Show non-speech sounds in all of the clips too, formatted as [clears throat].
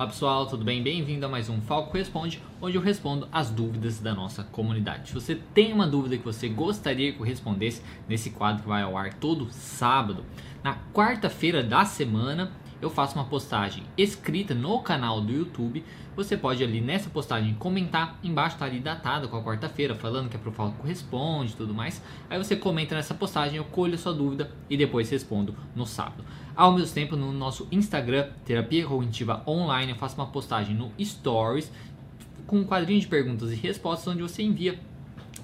Olá pessoal, tudo bem? Bem-vindo a mais um Falco Responde, onde eu respondo as dúvidas da nossa comunidade. Se você tem uma dúvida que você gostaria que eu respondesse nesse quadro que vai ao ar todo sábado, na quarta-feira da semana eu faço uma postagem escrita no canal do YouTube. Você pode ali nessa postagem comentar, embaixo está ali datado com a quarta-feira, falando que é pro Falco Responde e tudo mais. Aí você comenta nessa postagem, eu colho a sua dúvida e depois respondo no sábado. Ao mesmo tempo, no nosso Instagram, Terapia Cognitiva Online, eu faço uma postagem no Stories com um quadrinho de perguntas e respostas onde você envia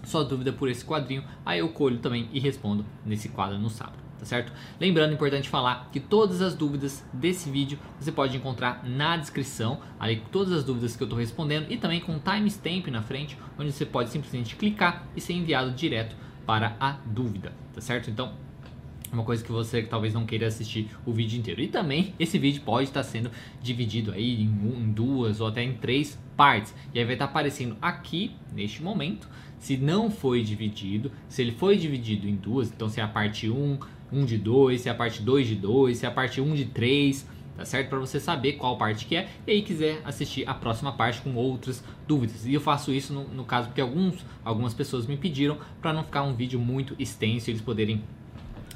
sua dúvida por esse quadrinho. Aí eu colho também e respondo nesse quadro no sábado tá certo? Lembrando, importante falar que todas as dúvidas desse vídeo você pode encontrar na descrição, ali todas as dúvidas que eu estou respondendo e também com timestamp na frente, onde você pode simplesmente clicar e ser enviado direto para a dúvida, tá certo? Então, uma coisa que você talvez não queira assistir o vídeo inteiro. E também esse vídeo pode estar sendo dividido aí em, em duas ou até em três partes. E aí vai estar aparecendo aqui neste momento. Se não foi dividido, se ele foi dividido em duas, então se é a parte 1, 1 de 2, se é a parte 2 de 2, se é a parte 1 de 3, tá certo? Para você saber qual parte que é e aí quiser assistir a próxima parte com outras dúvidas. E eu faço isso no, no caso porque alguns, algumas pessoas me pediram para não ficar um vídeo muito extenso e eles poderem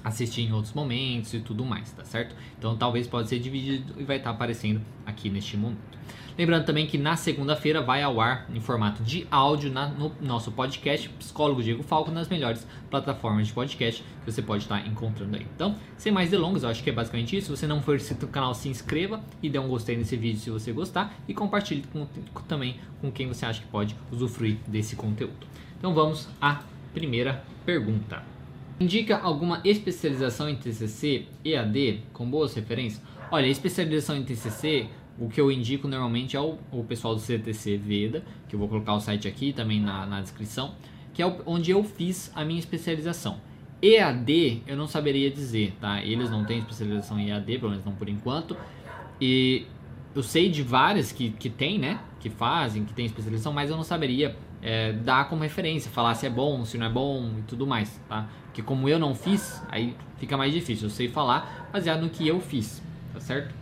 assistir em outros momentos e tudo mais, tá certo? Então talvez pode ser dividido e vai estar aparecendo aqui neste momento. Lembrando também que na segunda-feira vai ao ar em formato de áudio na, no nosso podcast Psicólogo Diego Falco nas melhores plataformas de podcast que você pode estar encontrando aí. Então, sem mais delongas, eu acho que é basicamente isso. Se você não for inscrito no canal, se inscreva e dê um gostei nesse vídeo se você gostar e compartilhe com, também com quem você acha que pode usufruir desse conteúdo. Então vamos à primeira pergunta. Indica alguma especialização em TCC, EAD, com boas referências? Olha, especialização em TCC, o que eu indico normalmente é o, o pessoal do CTC Veda, que eu vou colocar o site aqui também na, na descrição, que é onde eu fiz a minha especialização. EAD eu não saberia dizer, tá? Eles não têm especialização em EAD, pelo menos não por enquanto. E eu sei de várias que, que tem, né? Que fazem, que tem especialização, mas eu não saberia é, dar como referência, falar se é bom, se não é bom e tudo mais, tá? Porque como eu não fiz, aí fica mais difícil. Eu sei falar baseado no que eu fiz, tá certo?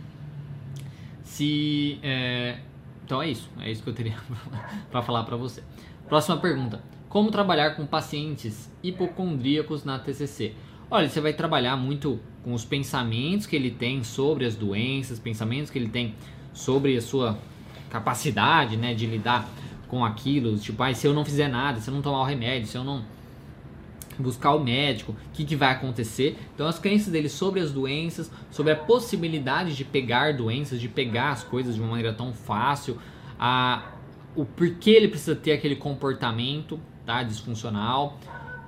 Se é... então é isso, é isso que eu teria [laughs] para falar para você. Próxima pergunta: Como trabalhar com pacientes hipocondríacos na TCC? Olha, você vai trabalhar muito com os pensamentos que ele tem sobre as doenças, pensamentos que ele tem sobre a sua capacidade, né, de lidar com aquilo, tipo, ah, se eu não fizer nada, se eu não tomar o remédio, se eu não buscar o médico, o que, que vai acontecer. Então, as crenças dele sobre as doenças, sobre a possibilidade de pegar doenças, de pegar as coisas de uma maneira tão fácil, a, o porquê ele precisa ter aquele comportamento tá, disfuncional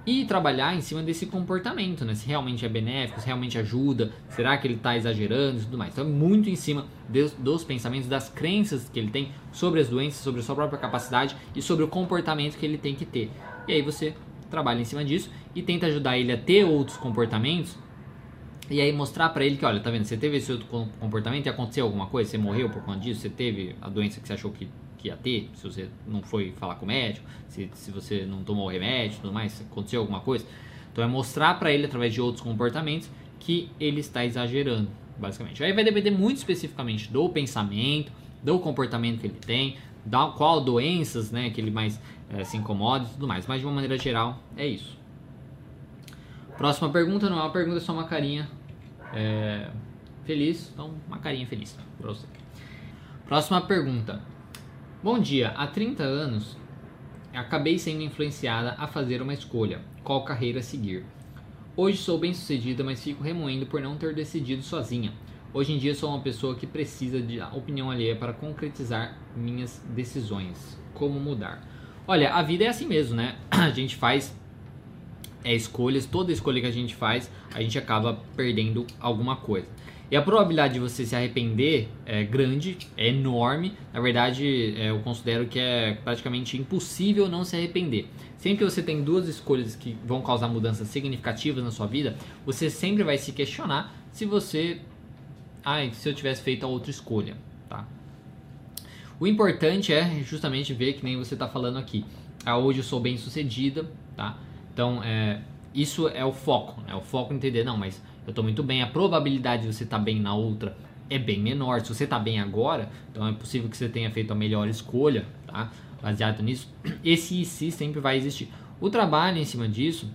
e trabalhar em cima desse comportamento, né? Se realmente é benéfico, se realmente ajuda, será que ele está exagerando e tudo mais. Então, é muito em cima de, dos pensamentos, das crenças que ele tem sobre as doenças, sobre a sua própria capacidade e sobre o comportamento que ele tem que ter. E aí você trabalha em cima disso e tenta ajudar ele a ter outros comportamentos e aí mostrar para ele que, olha, tá vendo, você teve esse outro comportamento e aconteceu alguma coisa, você morreu por conta disso, você teve a doença que você achou que, que ia ter, se você não foi falar com o médico, se, se você não tomou o remédio tudo mais, aconteceu alguma coisa. Então é mostrar para ele através de outros comportamentos que ele está exagerando, basicamente. Aí vai depender muito especificamente do pensamento, do comportamento que ele tem, da qual doenças, né, que ele mais é, se incomoda e tudo mais. Mas de uma maneira geral, é isso. Próxima pergunta não é uma pergunta, é só uma carinha é, feliz. Então, uma carinha feliz pra você. Próxima pergunta. Bom dia, há 30 anos acabei sendo influenciada a fazer uma escolha, qual carreira seguir. Hoje sou bem sucedida, mas fico remoendo por não ter decidido sozinha. Hoje em dia sou uma pessoa que precisa de opinião alheia para concretizar minhas decisões. Como mudar? Olha, a vida é assim mesmo, né? [clears throat] A gente faz é, escolhas, toda escolha que a gente faz, a gente acaba perdendo alguma coisa. E a probabilidade de você se arrepender é grande, é enorme. Na verdade, é, eu considero que é praticamente impossível não se arrepender. Sempre que você tem duas escolhas que vão causar mudanças significativas na sua vida, você sempre vai se questionar se você. Ah, se eu tivesse feito a outra escolha, tá? O importante é justamente ver que nem você está falando aqui. Ah, hoje eu sou bem sucedida, tá? Então, é, isso é o foco, né? O foco é entender, não, mas eu estou muito bem, a probabilidade de você estar tá bem na outra é bem menor. Se você está bem agora, então é possível que você tenha feito a melhor escolha, tá? Baseado nisso, [clears throat] esse se sempre vai existir. O trabalho em cima disso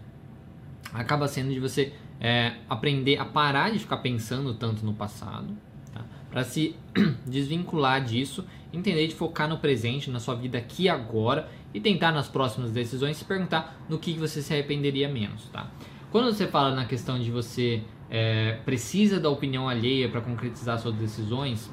acaba sendo de você é, aprender a parar de ficar pensando tanto no passado, tá? para se [clears throat] desvincular disso, entender de focar no presente, na sua vida aqui agora e tentar nas próximas decisões se perguntar no que você se arrependeria menos, tá? Quando você fala na questão de você é, precisa da opinião alheia para concretizar suas decisões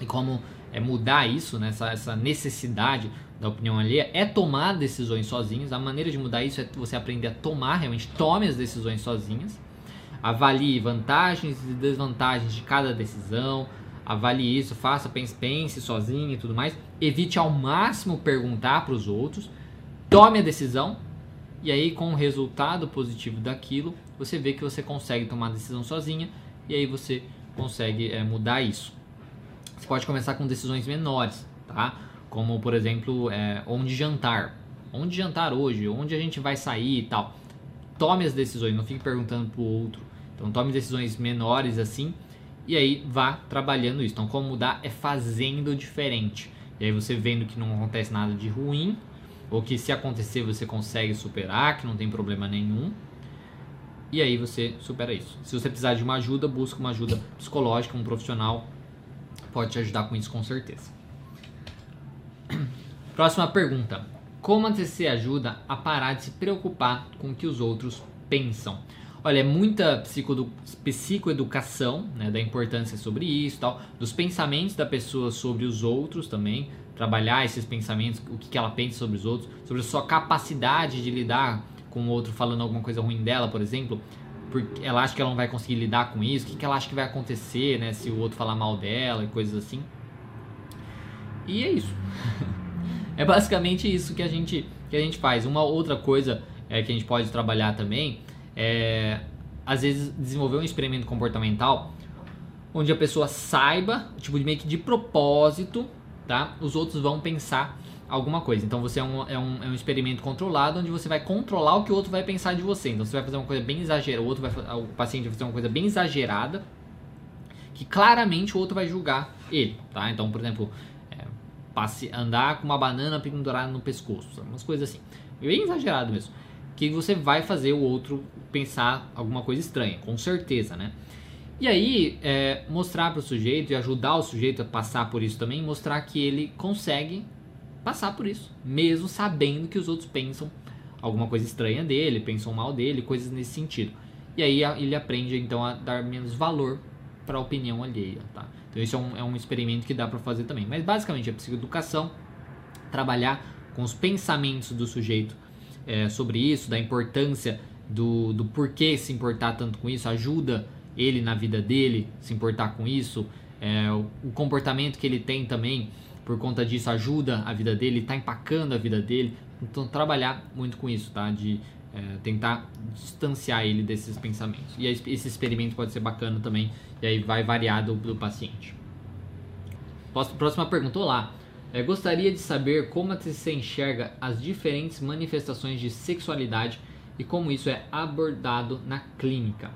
e como é, mudar isso, né, essa, essa necessidade da opinião alheia, é tomar decisões sozinhos. A maneira de mudar isso é você aprender a tomar, realmente tome as decisões sozinhas. Avalie vantagens e desvantagens de cada decisão. Avalie isso, faça, pense, pense sozinho e tudo mais. Evite ao máximo perguntar para os outros. Tome a decisão. E aí, com o resultado positivo daquilo, você vê que você consegue tomar a decisão sozinha. E aí você consegue é, mudar isso. Você pode começar com decisões menores, tá? Como, por exemplo, é, onde jantar. Onde jantar hoje? Onde a gente vai sair e tal. Tome as decisões, não fique perguntando pro outro. Então, tome decisões menores assim e aí vá trabalhando isso. Então, como mudar é fazendo diferente. E aí você vendo que não acontece nada de ruim, ou que se acontecer você consegue superar, que não tem problema nenhum. E aí você supera isso. Se você precisar de uma ajuda, busca uma ajuda psicológica, um profissional pode te ajudar com isso com certeza. [clears throat] Próxima pergunta. Como TCC ajuda a parar de se preocupar com o que os outros pensam? Olha, é muita psicoeducação, né, da importância sobre isso tal, dos pensamentos da pessoa sobre os outros também, trabalhar esses pensamentos, o que, que ela pensa sobre os outros, sobre a sua capacidade de lidar com o outro falando alguma coisa ruim dela, por exemplo, porque ela acha que ela não vai conseguir lidar com isso, o que, que ela acha que vai acontecer, né, se o outro falar mal dela e coisas assim. E é isso. [laughs] é basicamente isso que a gente que a gente faz. Uma outra coisa é, que a gente pode trabalhar também é, às vezes, desenvolver um experimento comportamental onde a pessoa saiba, tipo, meio que de propósito, tá? Os outros vão pensar alguma coisa. Então você é um, é, um, é um experimento controlado onde você vai controlar o que o outro vai pensar de você. Então você vai fazer uma coisa bem exagerada, o outro vai, o paciente vai fazer uma coisa bem exagerada, que claramente o outro vai julgar ele, tá? Então, por exemplo, é, passe, andar com uma banana pendurada no pescoço, umas coisas assim, bem exagerado mesmo que você vai fazer o outro pensar alguma coisa estranha, com certeza, né? E aí, é, mostrar para o sujeito e ajudar o sujeito a passar por isso também, mostrar que ele consegue passar por isso, mesmo sabendo que os outros pensam alguma coisa estranha dele, pensam mal dele, coisas nesse sentido. E aí ele aprende então a dar menos valor para a opinião alheia, tá? Então isso é um, é um experimento que dá para fazer também. Mas basicamente é psicoeducação, trabalhar com os pensamentos do sujeito é, sobre isso, da importância do, do porquê se importar tanto com isso, ajuda ele na vida dele se importar com isso, é, o, o, comportamento que ele tem também por conta disso ajuda a vida dele, está empacando a vida dele. Então trabalhar muito com isso, tá? De é, tentar distanciar ele desses pensamentos. E esse experimento pode ser bacana também, e aí vai variar do, do paciente. Próxima pergunta, olá. É, gostaria de saber como você enxerga as diferentes manifestações de sexualidade e como isso é abordado na clínica.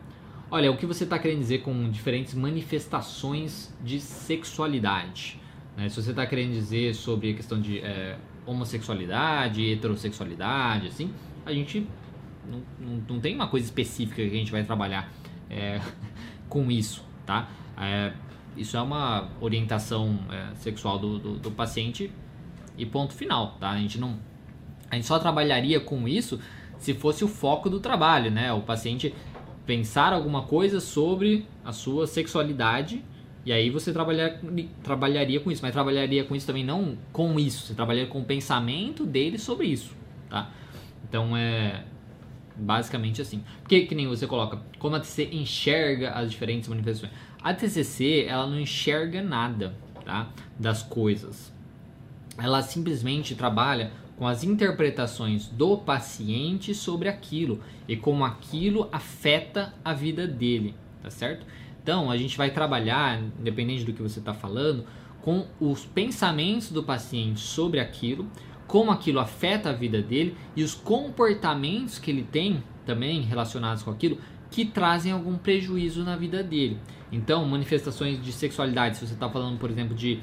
Olha, o que você está querendo dizer com diferentes manifestações de sexualidade? Né? Se você está querendo dizer sobre a questão de é, homossexualidade, heterossexualidade, assim, a gente não, não, não, tem uma coisa específica que a gente vai trabalhar é, [laughs] com isso, tá? É, isso é uma orientação é, sexual do, do, do, paciente e ponto final, tá? A gente não, a gente só trabalharia com isso se fosse o foco do trabalho, né? O paciente pensar alguma coisa sobre a sua sexualidade e aí você trabalhar, trabalharia com isso, mas trabalharia com isso também não com isso, você trabalharia com o pensamento dele sobre isso, tá? Então é basicamente assim. Porque que nem você coloca, como você enxerga as diferentes manifestações. A TCC, ela não enxerga nada, tá? Das coisas. Ela simplesmente trabalha com as interpretações do paciente sobre aquilo e como aquilo afeta a vida dele, tá certo? Então, a gente vai trabalhar, independente do que você está falando, com os pensamentos do paciente sobre aquilo, como aquilo afeta a vida dele e os comportamentos que ele tem também relacionados com aquilo que trazem algum prejuízo na vida dele. Então, manifestações de sexualidade, se você está falando, por exemplo, de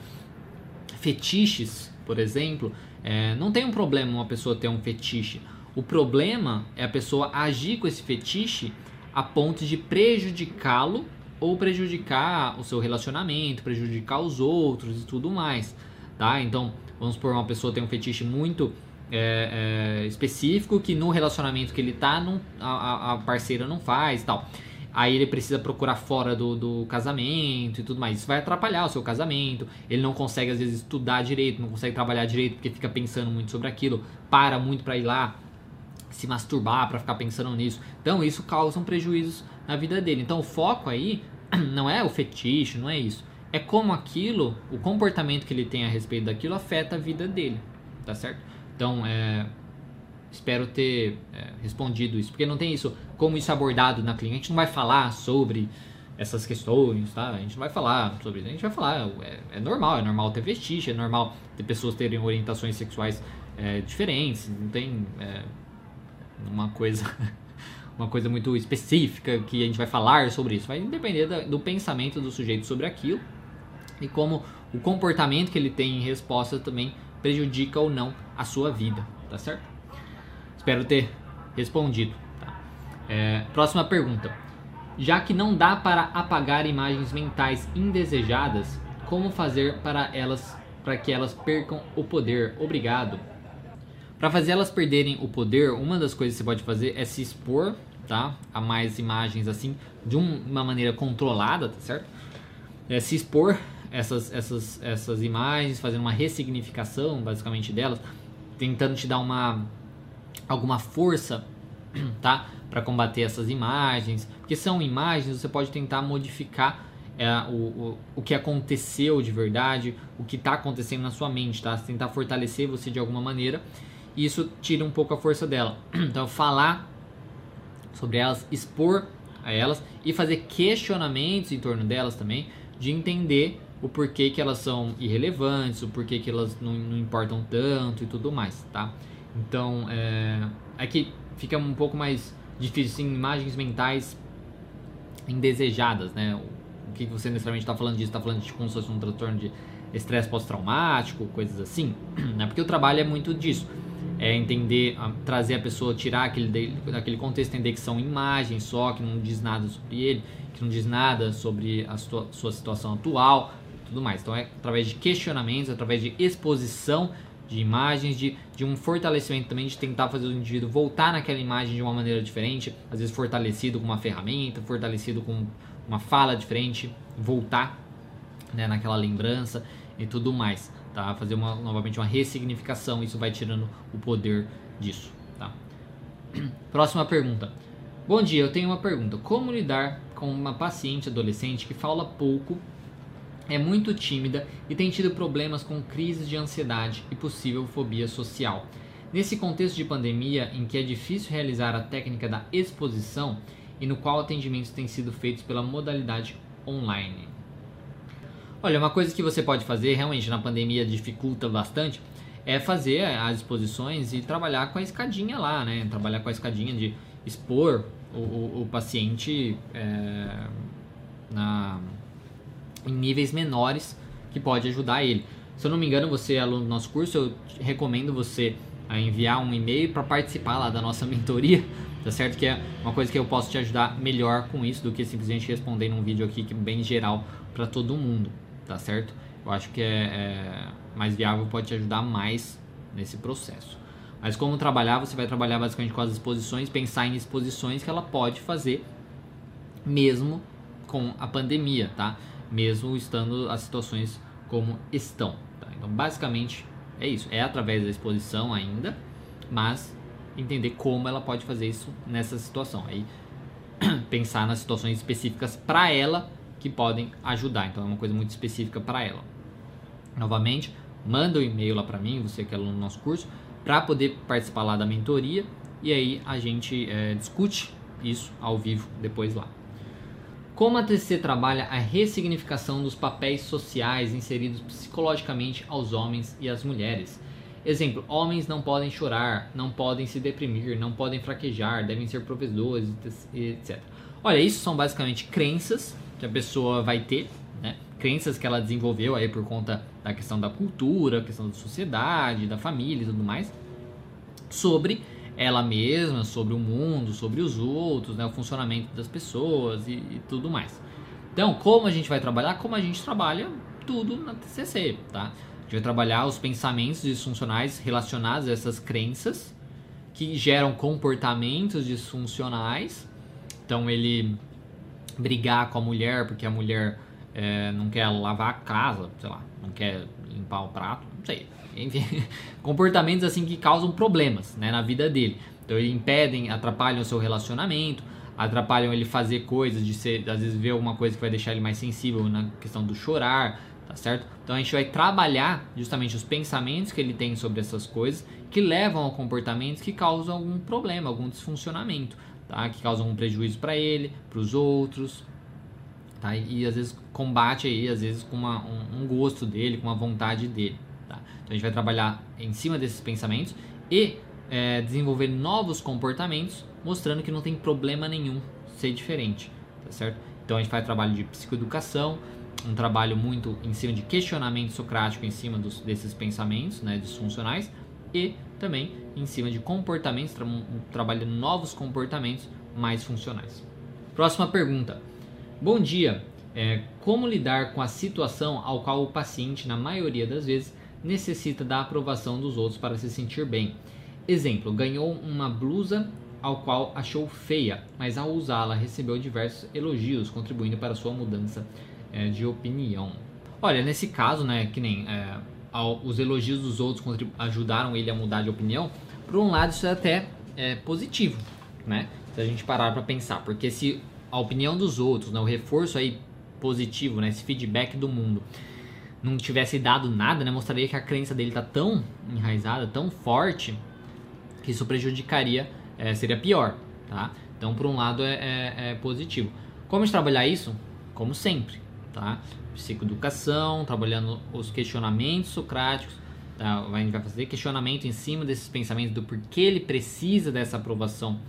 fetiches, por exemplo, é, não tem um problema uma pessoa ter um fetiche. O problema é a pessoa agir com esse fetiche a ponto de prejudicá-lo ou prejudicar o seu relacionamento, prejudicar os outros e tudo mais, tá? Então, vamos por uma pessoa tem um fetiche muito é, é, específico que no relacionamento que ele tá, não, a, a parceira não faz e tal. Aí ele precisa procurar fora do, do casamento e tudo mais. Isso vai atrapalhar o seu casamento. Ele não consegue, às vezes, estudar direito, não consegue trabalhar direito porque fica pensando muito sobre aquilo. Para muito para ir lá se masturbar, para ficar pensando nisso. Então, isso causa um prejuízos na vida dele. Então, o foco aí [clears throat] não é o fetiche, não é isso. É como aquilo, o comportamento que ele tem a respeito daquilo afeta a vida dele. Tá certo? Então, é, espero ter é, respondido isso, porque não tem isso, como isso é abordado na clínica. A gente não vai falar sobre essas questões, tá? A gente não vai falar sobre isso, a gente vai falar, é, é normal, é normal ter vestígio, é normal ter pessoas terem orientações sexuais é, diferentes, não tem é, uma coisa [laughs] uma coisa muito específica que a gente vai falar sobre isso, vai depender do pensamento do sujeito sobre aquilo e como o comportamento que ele tem em resposta também prejudica ou não a sua vida, tá certo? Espero ter respondido. Tá? É, próxima pergunta. Já que não dá para apagar imagens mentais indesejadas, como fazer para elas para que elas percam o poder? Obrigado. Para fazer elas perderem o poder, uma das coisas que você pode fazer é se expor, tá, a mais imagens assim, de uma maneira controlada, tá certo? É se expor essas essas essas imagens, fazendo uma ressignificação, basicamente delas, tentando te dar uma alguma força, [clears throat] tá? Para combater essas imagens, porque são imagens, você pode tentar modificar é, o, o, o que aconteceu de verdade, o que está acontecendo na sua mente, tá? Tentar fortalecer você de alguma maneira, e isso tira um pouco a força dela. [clears throat] Então, falar sobre elas, expor a elas e fazer questionamentos em torno delas também, de entender o porquê que elas são irrelevantes, o porquê que elas não, não importam tanto e tudo mais, tá? Então, é, que fica um pouco mais difícil, imagens mentais indesejadas, né? O que você necessariamente está falando disso? Está falando de como se fosse um transtorno de estresse pós-traumático, coisas assim, [clears throat] né? Porque o trabalho é muito disso. É entender, trazer a pessoa, tirar aquele, daquele contexto, entender que são imagens só, que não diz nada sobre ele, que não diz nada sobre a sua, sua situação atual, tudo mais. Então é através de questionamentos, através de exposição de imagens, de, de um fortalecimento também, de tentar fazer o indivíduo voltar naquela imagem de uma maneira diferente, às vezes fortalecido com uma ferramenta, fortalecido com uma fala diferente, voltar né, naquela lembrança e tudo mais, tá? Fazer uma, novamente uma ressignificação, isso vai tirando o poder disso, tá? [clears throat] Próxima pergunta. Bom dia, eu tenho uma pergunta. Como lidar com uma paciente adolescente que fala pouco é muito tímida e tem tido problemas com crises de ansiedade e possível fobia social. Nesse contexto de pandemia, em que é difícil realizar a técnica da exposição e no qual atendimentos têm sido feitos pela modalidade online. Olha, uma coisa que você pode fazer, realmente na pandemia dificulta bastante, é fazer as exposições e trabalhar com a escadinha lá, né? Trabalhar com a escadinha de expor o, o, o paciente é, na em níveis menores que pode ajudar ele. Se eu não me engano, você é aluno do nosso curso, eu recomendo você a enviar um e-mail para participar lá da nossa [laughs] mentoria, tá certo? Que é uma coisa que eu posso te ajudar melhor com isso do que simplesmente responder num vídeo aqui que é bem geral para todo mundo, tá certo? Eu acho que é, é mais viável, pode te ajudar mais nesse processo. Mas como trabalhar, você vai trabalhar basicamente com as exposições, pensar em exposições que ela pode fazer mesmo com a pandemia, tá? mesmo estando as situações como estão. Tá? Então, basicamente é isso. É através da exposição ainda, mas entender como ela pode fazer isso nessa situação. Aí [clears throat] pensar nas situações específicas para ela que podem ajudar. Então é uma coisa muito específica para ela. Novamente, manda o um e-mail lá para mim, você que é aluno do nosso curso, para poder participar lá da mentoria e aí a gente é, discute isso ao vivo depois lá. Como a TCC trabalha a ressignificação dos papéis sociais inseridos psicologicamente aos homens e às mulheres. Exemplo: homens não podem chorar, não podem se deprimir, não podem fraquejar, devem ser provedores, etc. Olha, isso são basicamente crenças que a pessoa vai ter, né? Crenças que ela desenvolveu aí por conta da questão da cultura, questão da sociedade, da família e tudo mais, sobre ela mesma, sobre o mundo, sobre os outros, né? o funcionamento das pessoas e, e tudo mais. Então, como a gente vai trabalhar? Como a gente trabalha tudo na TCC, tá? A gente vai trabalhar os pensamentos disfuncionais relacionados a essas crenças que geram comportamentos disfuncionais. Então, ele brigar com a mulher porque a mulher é, não quer lavar a casa, sei lá, não quer limpar o prato, não sei. Enfim, [laughs] comportamentos assim que causam problemas né, na vida dele. Então, eles impedem, atrapalham o seu relacionamento, atrapalham ele fazer coisas, de ser, às vezes ver alguma coisa que vai deixar ele mais sensível na questão do chorar, tá certo? Então a gente vai trabalhar justamente os pensamentos que ele tem sobre essas coisas que levam a comportamentos que causam algum problema, algum disfuncionamento, tá? Que causam um prejuízo para ele, para os outros, tá? E às vezes combate aí, às vezes com uma, um, um, gosto dele, com uma vontade dele, tá? Então a gente vai trabalhar em cima desses pensamentos e é, desenvolver novos comportamentos, mostrando que não tem problema nenhum ser diferente, tá certo? Então a gente faz trabalho de psicoeducação, um trabalho muito em cima de questionamento socrático em cima dos, desses pensamentos né, disfuncionais e também em cima de comportamentos, tra trabalhando novos comportamentos mais funcionais. Próxima pergunta. Bom dia. É, como lidar com a situação ao qual o paciente, na maioria das vezes, necessita da aprovação dos outros para se sentir bem? Exemplo: ganhou uma blusa ao qual achou feia, mas ao usá-la recebeu diversos elogios, contribuindo para sua mudança é, de opinião. Olha, nesse caso, né, que nem é, os elogios dos outros ajudaram ele a mudar de opinião, por um lado isso é até é, positivo, né? Se a gente parar para pensar, porque se a opinião dos outros, né, o reforço aí positivo, né, esse feedback do mundo, não tivesse dado nada, né, mostraria que a crença dele está tão enraizada, tão forte, que isso prejudicaria, é, seria pior, tá? Então, por um lado, é, é, é positivo. Como trabalhar isso? Como sempre, tá? Psicoeducação, trabalhando os questionamentos socráticos, tá? a gente vai fazer questionamento em cima desses pensamentos do porquê ele precisa dessa aprovação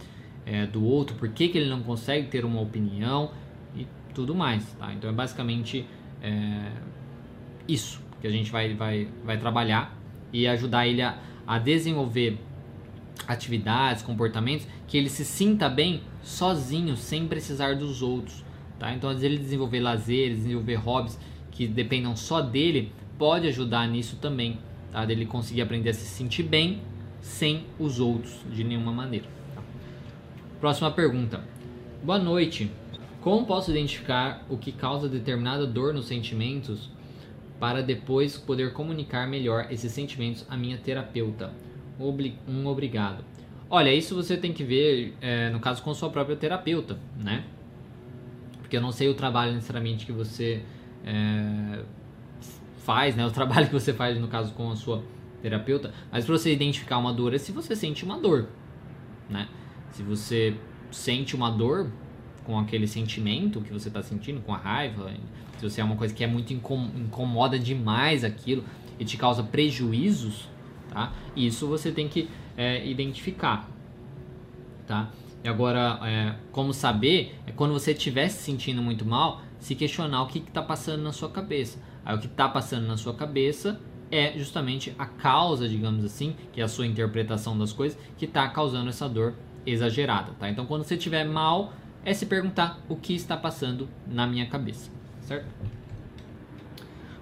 é, do outro, por que ele não consegue ter uma opinião e tudo mais, tá? Então é basicamente é, isso que a gente vai, vai, vai trabalhar e ajudar ele a, a desenvolver atividades, comportamentos que ele se sinta bem sozinho, sem precisar dos outros. Tá? Então, às vezes, ele desenvolver lazer, desenvolver hobbies que dependam só dele, pode ajudar nisso também, tá? dele conseguir aprender a se sentir bem sem os outros de nenhuma maneira. Tá? Próxima pergunta. Boa noite. Como posso identificar o que causa determinada dor nos sentimentos para depois poder comunicar melhor esses sentimentos à minha terapeuta? Um obrigado. Olha, isso você tem que ver, é, no caso, com sua própria terapeuta, né? Porque eu não sei o trabalho necessariamente que você é, faz, né? O trabalho [laughs] que você faz, no caso, com a sua terapeuta, mas para você identificar uma dor é se você sente uma dor, né? Se você sente uma dor com aquele sentimento que você está sentindo, com a raiva, se você é uma coisa que é muito incomoda demais aquilo e te causa prejuízos, tá? Isso você tem que é, identificar, tá? E agora, é, como saber, é quando você estiver se sentindo muito mal, se questionar o que está passando na sua cabeça. Aí o que está passando na sua cabeça é justamente a causa, digamos assim, que é a sua interpretação das coisas, que está causando essa dor exagerada, tá? Então, quando você estiver mal, é se perguntar o que está passando na minha cabeça, certo?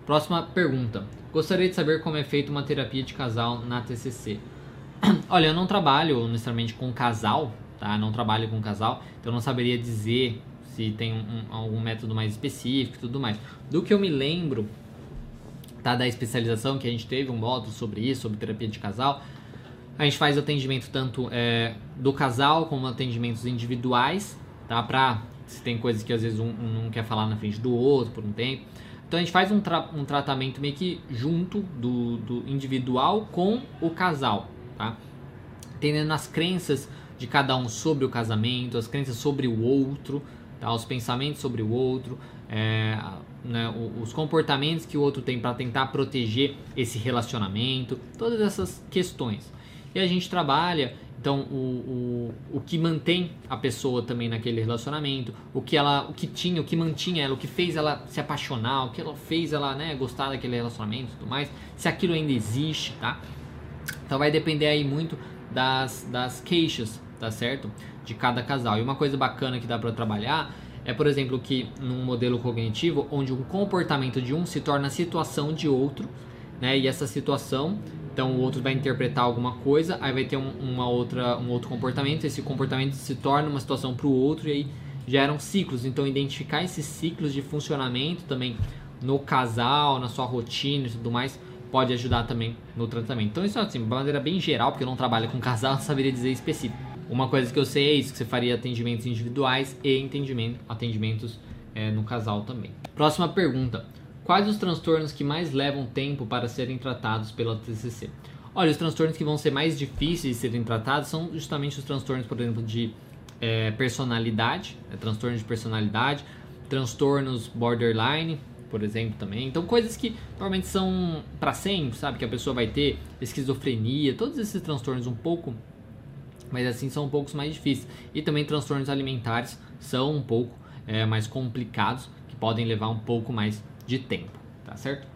Próxima pergunta. Gostaria de saber como é feita uma terapia de casal na TCC. [clears throat] Olha, eu não trabalho necessariamente com casal, tá? Não trabalho com casal, então não saberia dizer se tem um, algum método mais específico e tudo mais. Do que eu me lembro, tá? Da especialização que a gente teve um módulo sobre isso, sobre terapia de casal. A gente faz atendimento tanto é, do casal como atendimentos individuais, tá? Pra se tem coisas que às vezes um, um, não quer falar na frente do outro por um tempo. Então a gente faz um, tra um tratamento meio que junto do, do individual com o casal, tá? Entendendo as crenças de cada um sobre o casamento, as crenças sobre o outro, tá? os pensamentos sobre o outro, é, né, os comportamentos que o outro tem para tentar proteger esse relacionamento, todas essas questões. E a gente trabalha Então, o, o, o que mantém a pessoa também naquele relacionamento, o que ela, o que tinha, o que mantinha ela, o que fez ela se apaixonar, o que ela fez ela, né, gostar daquele relacionamento e tudo mais, se aquilo ainda existe, tá? Então vai depender aí muito das, das queixas, tá certo? De cada casal. E uma coisa bacana que dá para trabalhar é, por exemplo, que num modelo cognitivo, onde um comportamento de um se torna a situação de outro, né? E essa situação então o outro vai interpretar alguma coisa, aí vai ter um, uma outra, um outro comportamento, esse comportamento se torna uma situação para o outro e aí geram ciclos. Então identificar esses ciclos de funcionamento também no casal, na sua rotina e tudo mais, pode ajudar também no tratamento. Então isso assim, de maneira bem geral, porque eu não trabalho com casal, [laughs] não saberia dizer específico. Uma coisa que eu sei é isso, que você faria atendimentos individuais e entendimento, atendimentos é, no casal também. Próxima pergunta. Quais os transtornos que mais levam tempo para serem tratados pela TCC? Olha, os transtornos que vão ser mais difíceis de serem tratados são justamente os transtornos, por exemplo, de é, personalidade, é, transtornos de personalidade, transtornos borderline, por exemplo, também. Então, coisas que normalmente são para sempre, sabe? Que a pessoa vai ter esquizofrenia, todos esses transtornos um pouco, mas assim são um pouco mais difíceis. E também transtornos alimentares são um pouco é, mais complicados, que podem levar um pouco mais de tempo, tá certo?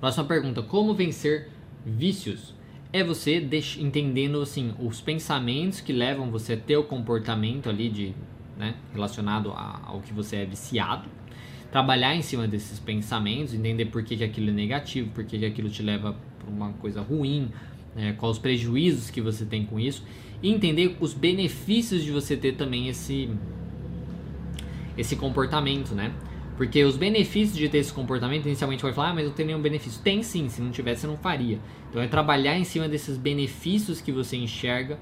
Próxima pergunta: como vencer vícios? É você entendendo assim os pensamentos que levam você a ter o comportamento ali de, né, relacionado a, ao que você é viciado. Trabalhar em cima desses pensamentos, entender por que, que aquilo é negativo, por que, que aquilo te leva para uma coisa ruim, né, quais os prejuízos que você tem com isso, e entender os benefícios de você ter também esse esse comportamento, né? Porque os benefícios de ter esse comportamento, inicialmente vai falar, ah, mas não tem nenhum benefício. Tem sim, se não tivesse, você não faria. Então é trabalhar em cima desses benefícios que você enxerga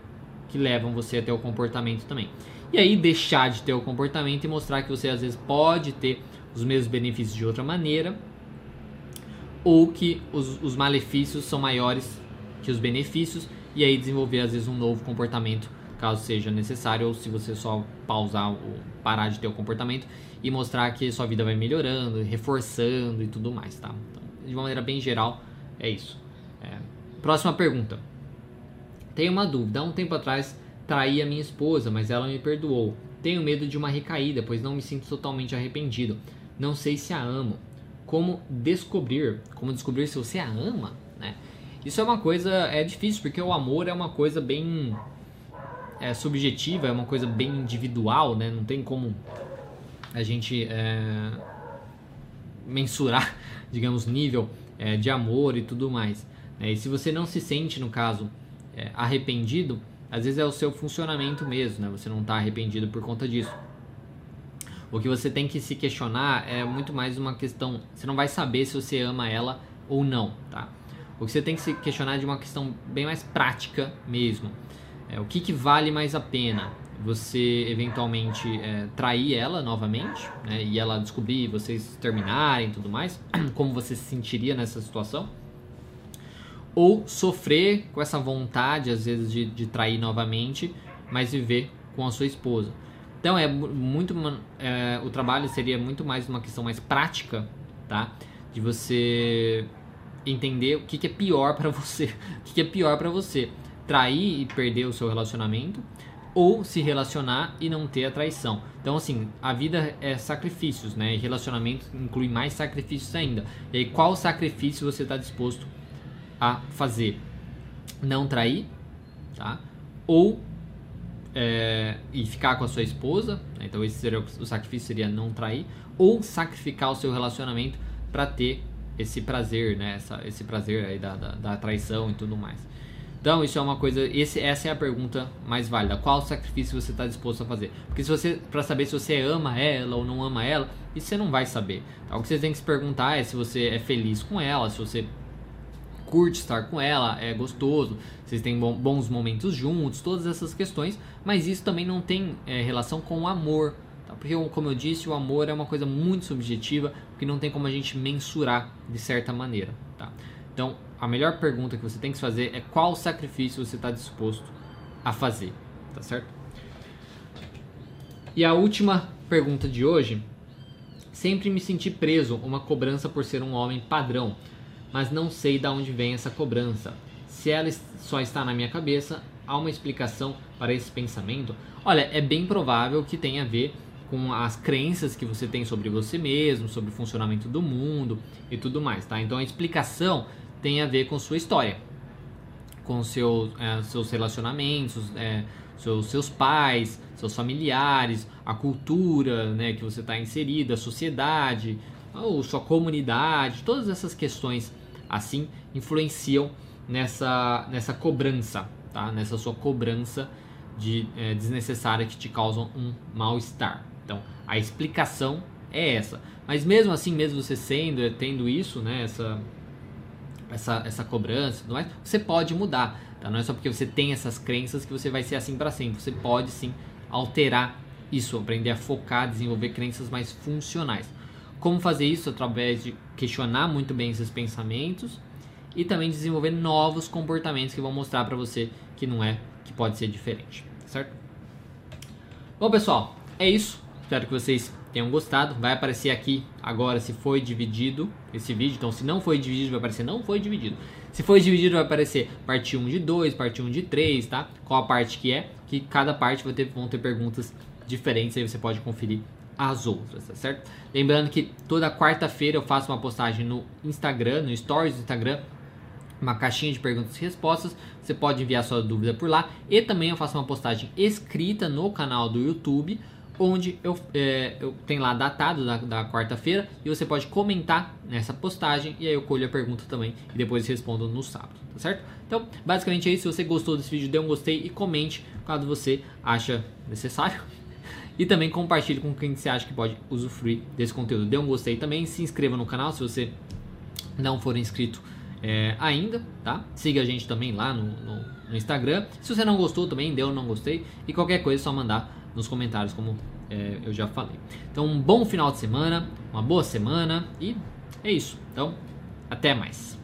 que levam você a ter o comportamento também. E aí deixar de ter o comportamento e mostrar que você às vezes pode ter os mesmos benefícios de outra maneira, ou que os, os malefícios são maiores que os benefícios, e aí desenvolver às vezes um novo comportamento caso seja necessário, ou se você só pausar ou parar de ter o comportamento e mostrar que sua vida vai melhorando, reforçando e tudo mais, tá? Então, de uma maneira bem geral, é isso. É. Próxima pergunta. Tenho uma dúvida. Há um tempo atrás traí a minha esposa, mas ela me perdoou. Tenho medo de uma recaída, pois não me sinto totalmente arrependido. Não sei se a amo. Como descobrir? Como descobrir se você a ama? Né? Isso é uma coisa é difícil porque o amor é uma coisa bem é, subjetiva, é uma coisa bem individual, né? Não tem como a gente é, mensurar, [laughs] digamos, nível é, de amor e tudo mais. É, e se você não se sente, no caso, é, arrependido, às vezes é o seu funcionamento mesmo, né? Você não está arrependido por conta disso. O que você tem que se questionar é muito mais uma questão. Você não vai saber se você ama ela ou não, tá? O que você tem que se questionar é de uma questão bem mais prática mesmo. É, o que, que vale mais a pena? Você eventualmente é, trair ela novamente né, e ela descobrir, vocês terminarem e tudo mais, [clears throat] como você se sentiria nessa situação? Ou sofrer com essa vontade, às vezes, de, de trair novamente, mas viver com a sua esposa. Então é muito é, o trabalho seria muito mais uma questão mais prática, tá? De você entender o que, que é pior para você, [laughs] o que, que é pior para você trair e perder o seu relacionamento ou se relacionar e não ter a traição. Então, assim, a vida é sacrifícios, né? E relacionamento inclui mais sacrifícios ainda. E aí, qual sacrifício você está disposto a fazer? Não trair, tá? Ou é, e ficar com a sua esposa. Né? Então, esse seria o sacrifício seria não trair ou sacrificar o seu relacionamento para ter esse prazer, né? Essa, esse prazer aí da, da, da traição e tudo mais. Então, isso é uma coisa. Esse, essa é a pergunta mais válida. Qual sacrifício você está disposto a fazer? Porque se você, para saber se você ama ela ou não ama ela, isso você não vai saber. Então, o que você tem que se perguntar é se você é feliz com ela, se você curte estar com ela, é gostoso, vocês têm bons momentos juntos, todas essas questões. Mas isso também não tem é, relação com o amor. Tá? Porque, como eu disse, o amor é uma coisa muito subjetiva, que não tem como a gente mensurar de certa maneira. Tá? Então, a melhor pergunta que você tem que fazer é qual sacrifício você está disposto a fazer, tá certo? E a última pergunta de hoje. Sempre me senti preso uma cobrança por ser um homem padrão, mas não sei de onde vem essa cobrança. Se ela só está na minha cabeça há uma explicação para esse pensamento? Olha, é bem provável que tenha a ver com as crenças que você tem sobre você mesmo, sobre o funcionamento do mundo e tudo mais, tá? Então a explicação tem a ver com sua história, com seu, é, seus relacionamentos, é, seus, seus pais, seus familiares, a cultura né, que você está inserida, a sociedade, ou sua comunidade, todas essas questões assim influenciam nessa, nessa cobrança, tá? nessa sua cobrança de, é, desnecessária que te causam um mal-estar. Então, a explicação é essa. Mas mesmo assim, mesmo você sendo, tendo isso, né, essa, essa, essa cobrança, tudo mais, você pode mudar. Tá? Não é só porque você tem essas crenças que você vai ser assim para sempre. Você pode sim alterar isso, aprender a focar, desenvolver crenças mais funcionais. Como fazer isso? Através de questionar muito bem esses pensamentos e também desenvolver novos comportamentos que vão mostrar para você que não é, que pode ser diferente, certo? Bom, pessoal, é isso. Espero que vocês tenham gostado. Vai aparecer aqui agora se foi dividido esse vídeo. Então, se não foi dividido, vai aparecer não foi dividido. Se foi dividido, vai aparecer parte 1 de 2, parte 1 de 3, tá? Qual a parte que é? Que cada parte vai ter, vão ter perguntas diferentes, aí você pode conferir as outras, tá certo? Lembrando que toda quarta-feira eu faço uma postagem no Instagram, no Stories do Instagram, uma caixinha de perguntas e respostas. Você pode enviar sua dúvida por lá. E também eu faço uma postagem escrita no canal do YouTube onde eu, é, eu tenho lá datado da, da quarta-feira e você pode comentar nessa postagem e aí eu colho a pergunta também e depois respondo no sábado, tá certo? Então, basicamente é isso. Se você gostou desse vídeo, dê um gostei e comente caso você acha necessário. [laughs] E também compartilhe com quem você acha que pode usufruir desse conteúdo. Dê um gostei também, se inscreva no canal se você não for inscrito é, ainda, tá? Siga a gente também lá no, no, no Instagram. Se você não gostou também, dê um não gostei. E qualquer coisa é só mandar nos comentários, como é, eu já falei. Então, um bom final de semana, uma boa semana e é isso. Então, até mais.